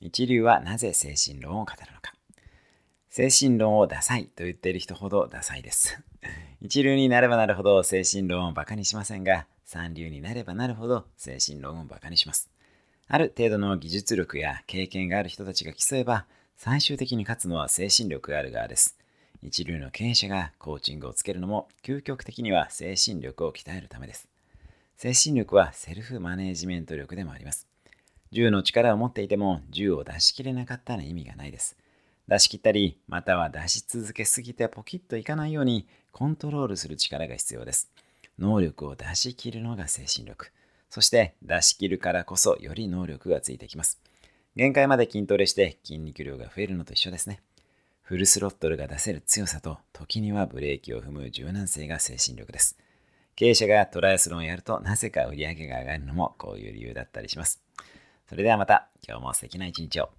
一流はなぜ精神論を語るのか。精神論をダサいと言っている人ほどダサいです。一流になればなるほど精神論をバカにしませんが、三流になればなるほど精神論をバカにします。ある程度の技術力や経験がある人たちが競えば、最終的に勝つのは精神力がある側です。一流の経営者がコーチングをつけるのも究極的には精神力を鍛えるためです。精神力はセルフマネージメント力でもあります。銃の力を持っていても銃を出し切れなかったら意味がないです。出し切ったり、または出し続けすぎてポキッといかないようにコントロールする力が必要です。能力を出し切るのが精神力。そして出し切るからこそより能力がついてきます。限界まで筋トレして筋肉量が増えるのと一緒ですね。フルスロットルが出せる強さと時にはブレーキを踏む柔軟性が精神力です。経営者がトライアスロンをやるとなぜか売り上げが上がるのもこういう理由だったりします。それではまた今日も素敵な一日を。